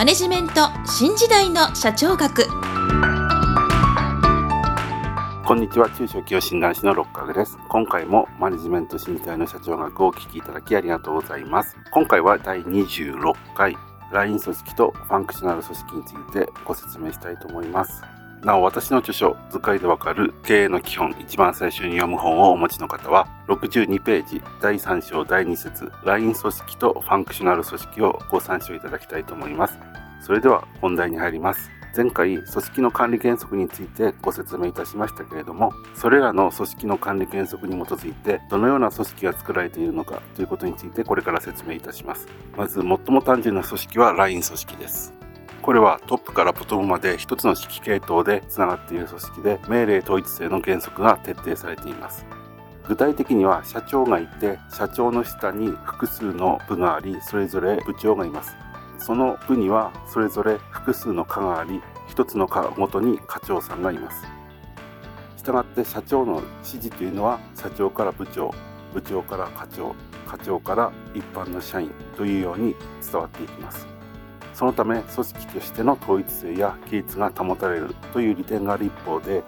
マネジメント新時代の社長学。こんにちは中小企業診断士の六角です。今回もマネジメント新時代の社長学をお聞きいただきありがとうございます。今回は第26回 LINE 組織とファンクショナル組織についてご説明したいと思います。なお、私の著書、図解でわかる経営の基本、一番最初に読む本をお持ちの方は、62ページ、第3章第2節、LINE 組織とファンクショナル組織をご参照いただきたいと思います。それでは本題に入ります。前回、組織の管理原則についてご説明いたしましたけれども、それらの組織の管理原則に基づいて、どのような組織が作られているのかということについてこれから説明いたします。まず、最も単純な組織は LINE 組織です。これはトップからボトムまで一つの指揮系統でつながっている組織で命令統一性の原則が徹底されています。具体的には社長がいて社長の下に複数の部がありそれぞれ部長がいます。その部にはそれぞれ複数の課があり一つの課ごとに課長さんがいます。したがって社長の指示というのは社長から部長部長から課長課長から一般の社員というように伝わっていきます。そのため組織としての統一性や規律が保たれるという利点がある一方で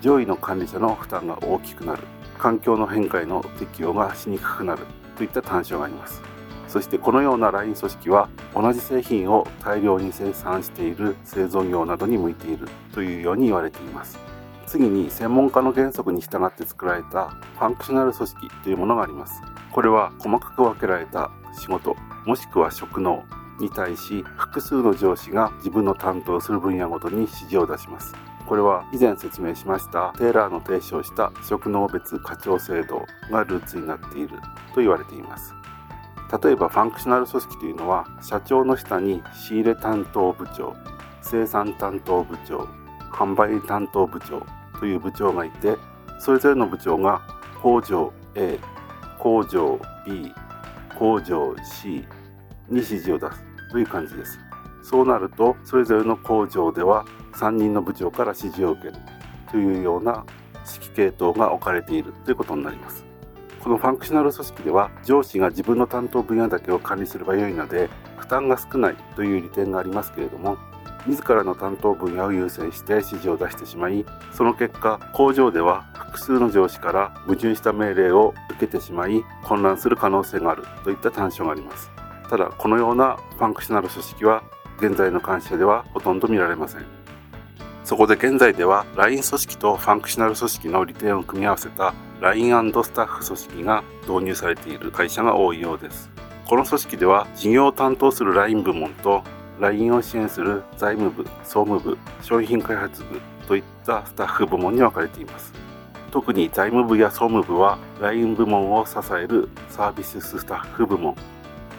上位の管理者の負担が大きくなる。環境の変化への適用がしにくくなるといった短所があります。そしてこのようなライン組織は同じ製品を大量に生産している製造業などに向いているというように言われています。次に専門家の原則に従って作られたファンクショナル組織というものがあります。これは細かく分けられた仕事もしくは職能に対し複数の上司が自分の担当する分野ごとに指示を出します。これは以前説明しましたテーラーの提唱した職能別課長制度がルーツになっていると言われています。例えばファンクショナル組織というのは社長の下に仕入れ担当部長生産担当部長販売担当部長という部長がいてそれぞれの部長が工場 A 工場 B 工場 C に指示を出すという感じです。そうなるとそれぞれの工場では3人の部長から指示を受けるというような指揮系統が置かれているということになります。このファンクショナル組織では上司が自分の担当分野だけを管理すればよいので負担が少ないという利点がありますけれども自らの担当分野を優先して指示を出してしまいその結果工場では複数の上司から矛盾した命令を受けてしまい混乱する可能性があるといった短所があります。ただこのようなファンクショナル組織は現在の会社ではほとんど見られません。そこで現在では LINE 組織とファンクショナル組織の利点を組み合わせた LINE& スタッフ組織が導入されている会社が多いようです。この組織では事業を担当する LINE 部門と LINE を支援する財務部、総務部、商品開発部といったスタッフ部門に分かれています。特に財務部や総務部は LINE 部門を支えるサービススタッフ部門。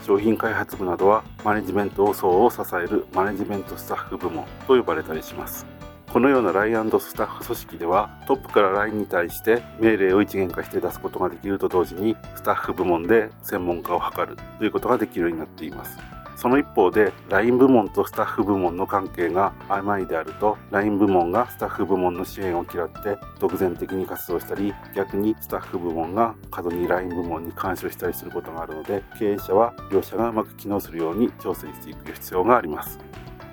商品開発部などはマネジメント層を支えるマネジメントスタッフ部門と呼ばれたりします。このような LINE& スタッフ組織ではトップから LINE に対して命令を一元化して出すことができると同時にスタッフ部門で専門家を図るということができるようになっています。その一方で LINE 部門とスタッフ部門の関係が曖昧であると LINE 部門がスタッフ部門の支援を嫌って独善的に活動したり逆にスタッフ部門が過度に LINE 部門に干渉したりすることがあるので経営者は両者がうまく機能するように調整していく必要があります。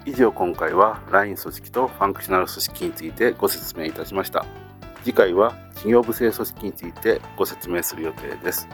以上今回は LINE 組織とファンクショナル組織についてご説明いたしました。次回は事業部制組織についてご説明する予定です。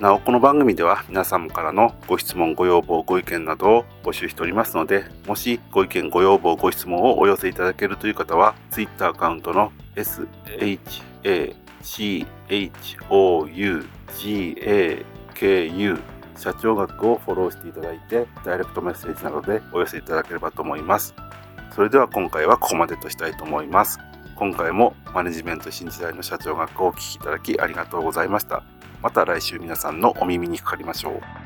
なお、この番組では皆様からのご質問、ご要望、ご意見などを募集しておりますので、もしご意見、ご要望、ご質問をお寄せいただけるという方は、Twitter アカウントの SHACHOUGAKU 社長学をフォローしていただいて、ダイレクトメッセージなどでお寄せいただければと思います。それでは今回はここまでとしたいと思います。今回もマネジメント新時代の社長学をお聴きいただきありがとうございました。また来週皆さんのお耳にかかりましょう。